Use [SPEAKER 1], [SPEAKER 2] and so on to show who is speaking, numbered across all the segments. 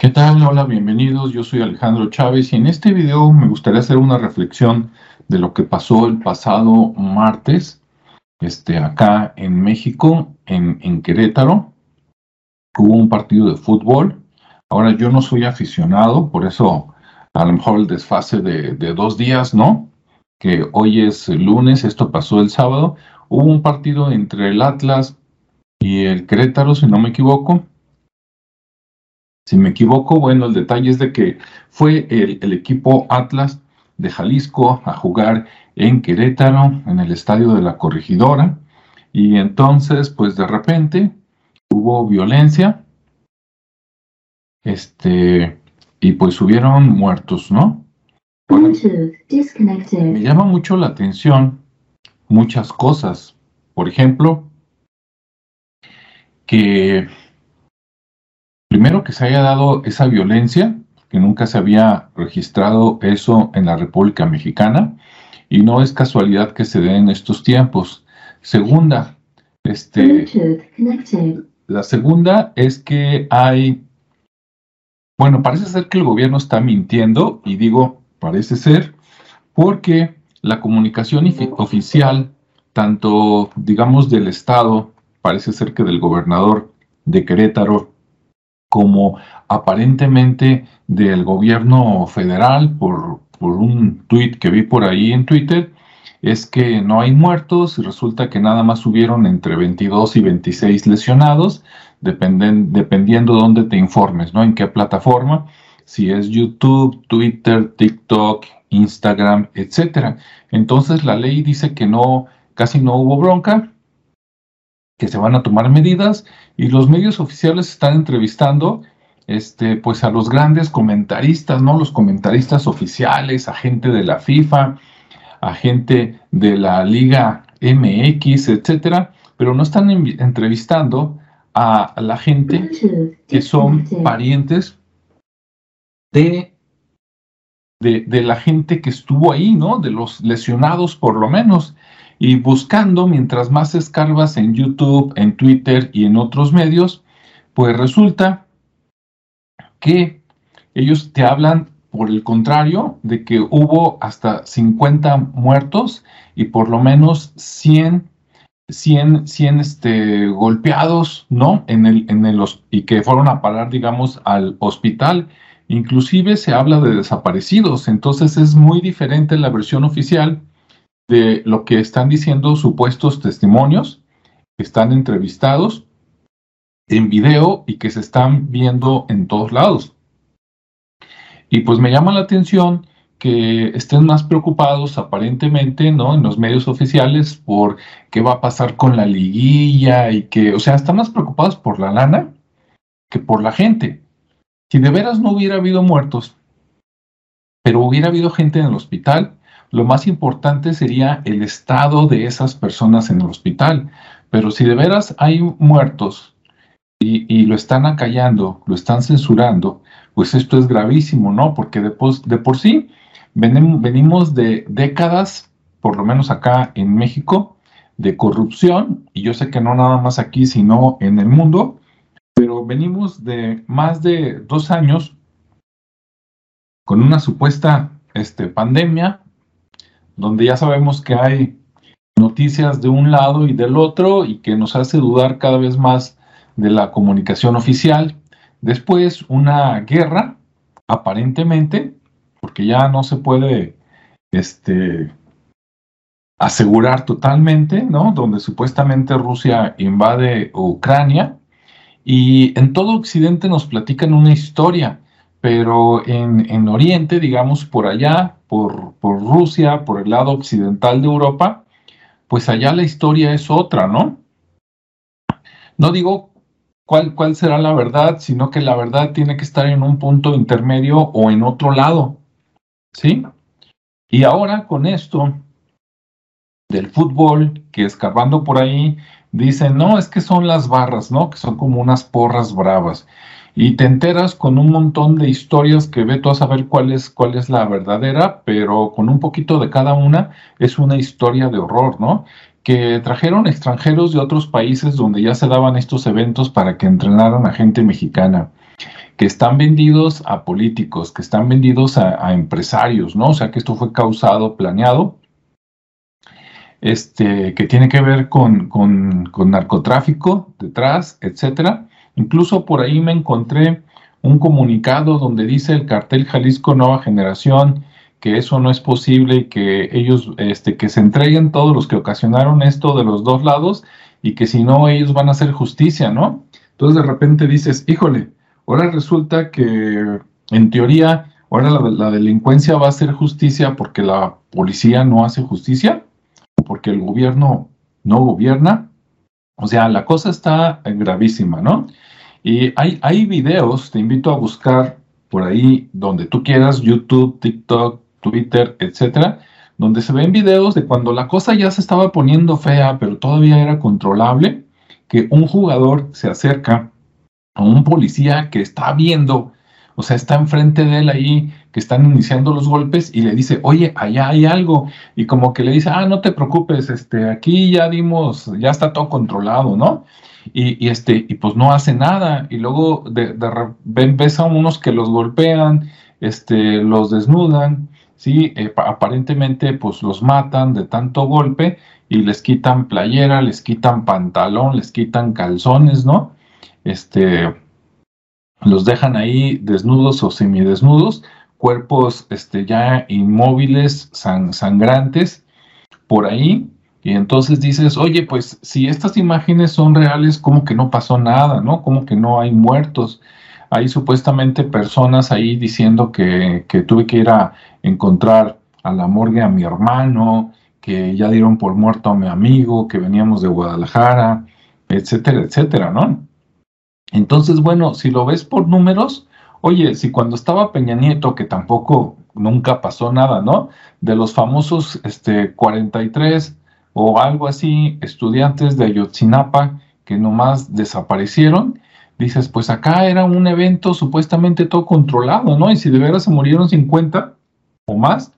[SPEAKER 1] ¿Qué tal? Hola, bienvenidos. Yo soy Alejandro Chávez y en este video me gustaría hacer una reflexión de lo que pasó el pasado martes este, acá en México, en, Querétaro. Hubo un partido de fútbol. Ahora yo no soy aficionado, por eso a lo mejor el desfase de, de dos días, ¿no? Que hoy es lunes, esto pasó el sábado. Hubo un partido entre el Atlas y el Querétaro, si no me equivoco si me equivoco, bueno, el detalle es de que fue el, equipo Atlas de Jalisco a jugar en Querétaro, en el estadio de la corregidora, y entonces, pues de repente hubo violencia, este, y pues hubieron muertos, ¿no? me llama mucho la atención muchas cosas. Por ejemplo, que Primero que se haya dado esa violencia, que nunca se había registrado eso en la República Mexicana, y no es casualidad que se dé en estos tiempos. Segunda, este, la segunda es que hay, bueno, parece ser que el gobierno está mintiendo, y digo, parece ser, porque la comunicación oficial, tanto, digamos, del Estado, parece ser que del gobernador de Querétaro, como aparentemente del gobierno federal por, por un tuit que vi por ahí en Twitter, es que no hay muertos y resulta que nada más hubieron entre 22 y 26 lesionados, dependen, dependiendo de dónde te informes, ¿no? En qué plataforma, si es YouTube, Twitter, TikTok, Instagram, etcétera. Entonces la ley dice que no, casi no hubo bronca, que se van a tomar medidas y los medios oficiales están entrevistando este, pues a los grandes comentaristas, ¿no? Los comentaristas oficiales, a gente de la FIFA, a gente de la Liga MX, etcétera, pero no están entrevistando a, la gente que son parientes de, de, de, la gente que estuvo ahí, ¿no? De los lesionados por lo menos y buscando, mientras más escarbas en YouTube, en Twitter y en otros medios, pues resulta que ellos te hablan por el contrario de que hubo hasta 50 muertos y por lo menos 100 100, 100 este, golpeados, ¿no? En el, en el, y que fueron a parar, digamos, al hospital. Inclusive se habla de desaparecidos, entonces es muy diferente la versión oficial de lo que están diciendo supuestos testimonios que están entrevistados en video y que se están viendo en todos lados. Y pues me llama la atención que estén más preocupados aparentemente, ¿no? En los medios oficiales por qué va a pasar con la liguilla y que, o sea, están más preocupados por la lana que por la gente. Si de veras no hubiera habido muertos, pero hubiera habido gente en el hospital, lo más importante sería el estado de esas personas en el hospital. Pero si de veras hay muertos y, lo están acallando, lo están censurando, pues esto es gravísimo, ¿no? Porque de, de por sí venimos de décadas, por lo menos acá en México, de corrupción, y yo sé que no nada más aquí, sino en el mundo, pero venimos de más de dos años con una supuesta este, pandemia donde ya sabemos que hay noticias de un lado y del otro y que nos hace dudar cada vez más de la comunicación oficial. Después una guerra, aparentemente, porque ya no se puede este, asegurar totalmente, ¿no? Donde supuestamente Rusia invade Ucrania y en todo Occidente nos platican una historia pero en, Oriente, digamos, por allá, por, Rusia, por el lado occidental de Europa, pues allá la historia es otra, ¿no? No digo cuál, cuál será la verdad, sino que la verdad tiene que estar en un punto intermedio o en otro lado, ¿sí? Y ahora con esto del fútbol, que escapando por ahí, dicen, no, es que son las barras, ¿no? Que son como unas porras bravas y te enteras con un montón de historias que ve tú a saber cuál es, cuál es la verdadera, pero con un poquito de cada una es una historia de horror, ¿no? Que trajeron extranjeros de otros países donde ya se daban estos eventos para que entrenaran a gente mexicana que están vendidos a políticos, que están vendidos a, empresarios, ¿no? O sea, que esto fue causado, planeado, este, que tiene que ver con, con, con narcotráfico detrás, etcétera. Incluso por ahí me encontré un comunicado donde dice el cartel Jalisco Nueva Generación que eso no es posible y que ellos, este, que se entreguen todos los que ocasionaron esto de los dos lados y que si no ellos van a hacer justicia, ¿no? Entonces de repente dices, híjole, ahora resulta que en teoría ahora la, la delincuencia va a hacer justicia porque la policía no hace justicia, porque el gobierno no gobierna. O sea, la cosa está gravísima, ¿no? Y hay, hay videos, te invito a buscar por ahí donde tú quieras, YouTube, TikTok, Twitter, etcétera, donde se ven videos de cuando la cosa ya se estaba poniendo fea, pero todavía era controlable, que un jugador se acerca a un policía que está viendo, o sea, está enfrente de él ahí, que están iniciando los golpes y le dice, oye, allá hay algo, y como que le dice, ah, no te preocupes, este, aquí ya dimos, ya está todo controlado, ¿no? Y, este, y pues no hace nada, y luego de, de, ves a unos que los golpean, este, los desnudan, ¿sí? Eh, aparentemente pues los matan de tanto golpe y les quitan playera, les quitan pantalón, les quitan calzones, ¿no? Este, los dejan ahí desnudos o semidesnudos, cuerpos este, ya inmóviles, sangrantes, por ahí. Y entonces dices, oye, pues si estas imágenes son reales, ¿cómo que no pasó nada, no? ¿Cómo que no hay muertos? hay supuestamente personas ahí diciendo que, tuve que ir a encontrar a la morgue a mi hermano, que ya dieron por muerto a mi amigo, que veníamos de Guadalajara, etcétera, etcétera, ¿no? Entonces, bueno, si lo ves por números, oye, si cuando estaba Peña Nieto, que tampoco nunca pasó nada, ¿no? De los famosos este, 43 o algo así, estudiantes de Ayotzinapa que nomás desaparecieron, dices, pues acá era un evento supuestamente todo controlado, ¿no? Y si de veras se murieron 50 o más,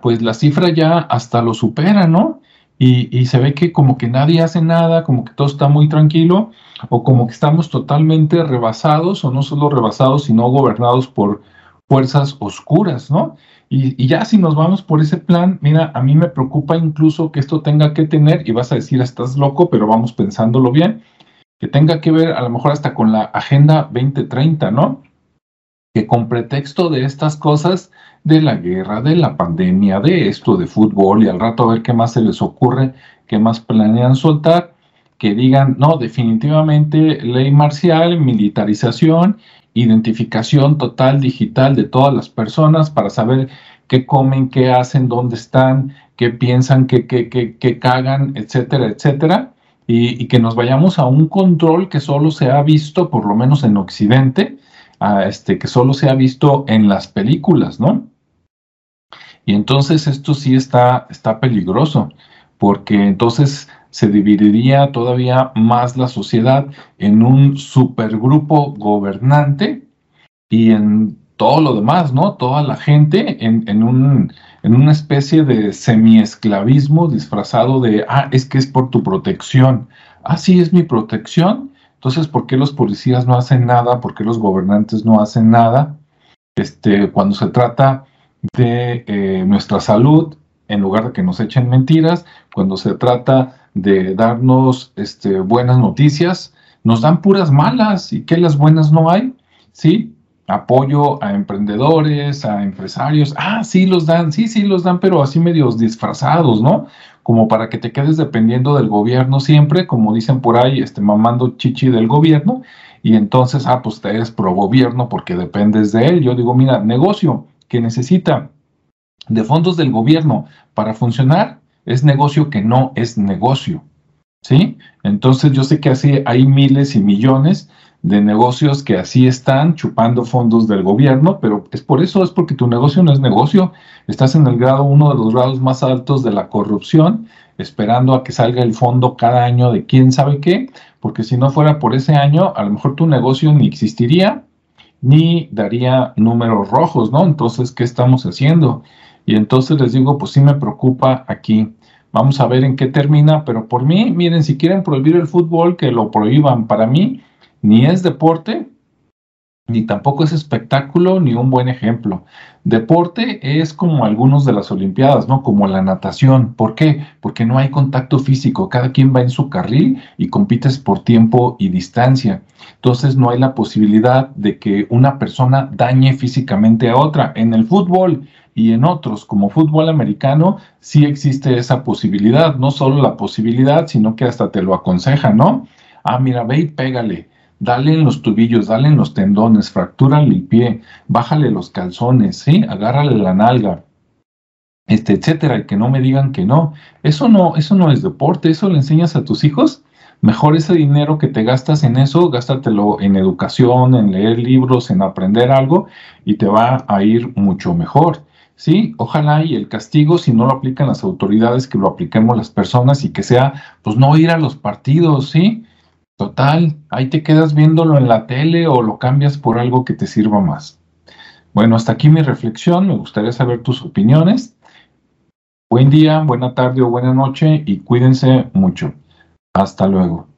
[SPEAKER 1] pues la cifra ya hasta lo supera, ¿no? Y, se ve que como que nadie hace nada, como que todo está muy tranquilo, o como que estamos totalmente rebasados, o no solo rebasados, sino gobernados por fuerzas oscuras, ¿no? Y, y, ya si nos vamos por ese plan, mira, a mí me preocupa incluso que esto tenga que tener, y vas a decir, estás loco, pero vamos pensándolo bien, que tenga que ver a lo mejor hasta con la Agenda 2030, ¿no? Que con pretexto de estas cosas, de la guerra, de la pandemia, de esto, de fútbol, y al rato a ver qué más se les ocurre, qué más planean soltar, que digan, no, definitivamente ley marcial, militarización, identificación total digital de todas las personas para saber qué comen, qué hacen, dónde están, qué piensan, qué, qué, qué, qué cagan, etcétera, etcétera. Y, que nos vayamos a un control que solo se ha visto, por lo menos en Occidente, a este, que solo se ha visto en las películas, ¿no? Y entonces esto sí está, está peligroso, porque entonces se dividiría todavía más la sociedad en un supergrupo gobernante y en todo lo demás, ¿no? Toda la gente en, en, un, en una especie de semi-esclavismo disfrazado de, ah, es que es por tu protección. Ah, sí, es mi protección. Entonces, ¿por qué los policías no hacen nada? ¿Por qué los gobernantes no hacen nada? Este, cuando se trata de eh, nuestra salud, en lugar de que nos echen mentiras, cuando se trata de darnos este, buenas noticias, nos dan puras malas. ¿Y qué las buenas no hay? ¿Sí? Apoyo a emprendedores, a empresarios. Ah, sí los dan, sí, sí los dan, pero así medios disfrazados, ¿no? Como para que te quedes dependiendo del gobierno siempre, como dicen por ahí, este, mamando chichi del gobierno, y entonces, ah, pues te eres pro gobierno porque dependes de él. Yo digo, mira, negocio que necesita de fondos del gobierno para funcionar es negocio que no es negocio. ¿Sí? Entonces yo sé que así hay miles y millones de negocios que así están chupando fondos del gobierno, pero es por eso, es porque tu negocio no es negocio, estás en el grado, uno de los grados más altos de la corrupción, esperando a que salga el fondo cada año de quién sabe qué, porque si no fuera por ese año, a lo mejor tu negocio ni existiría, ni daría números rojos, ¿no? Entonces, ¿qué estamos haciendo? Y entonces les digo, pues sí me preocupa aquí. Vamos a ver en qué termina, pero por mí, miren, si quieren prohibir el fútbol, que lo prohíban. Para mí, ni es deporte, ni tampoco es espectáculo ni un buen ejemplo. Deporte es como algunos de las Olimpiadas, ¿no? Como la natación. ¿Por qué? Porque no hay contacto físico, cada quien va en su carril y compites por tiempo y distancia. Entonces no hay la posibilidad de que una persona dañe físicamente a otra. En el fútbol y en otros, como fútbol americano, sí existe esa posibilidad. No solo la posibilidad, sino que hasta te lo aconseja, ¿no? Ah, mira, ve y pégale dale en los tubillos, dale en los tendones, fractúrale el pie, bájale los calzones, ¿sí? Agárrale la nalga, este, etcétera, y que no me digan que no. Eso no, eso no es deporte, eso le enseñas a tus hijos. Mejor ese dinero que te gastas en eso, gástatelo en educación, en leer libros, en aprender algo, y te va a ir mucho mejor. Sí, ojalá y el castigo, si no lo aplican las autoridades, que lo apliquemos las personas y que sea, pues no ir a los partidos, ¿sí? Total, ahí te quedas viéndolo en la tele o lo cambias por algo que te sirva más. Bueno, hasta aquí mi reflexión. Me gustaría saber tus opiniones. Buen día, buena tarde o buena noche y cuídense mucho. Hasta luego.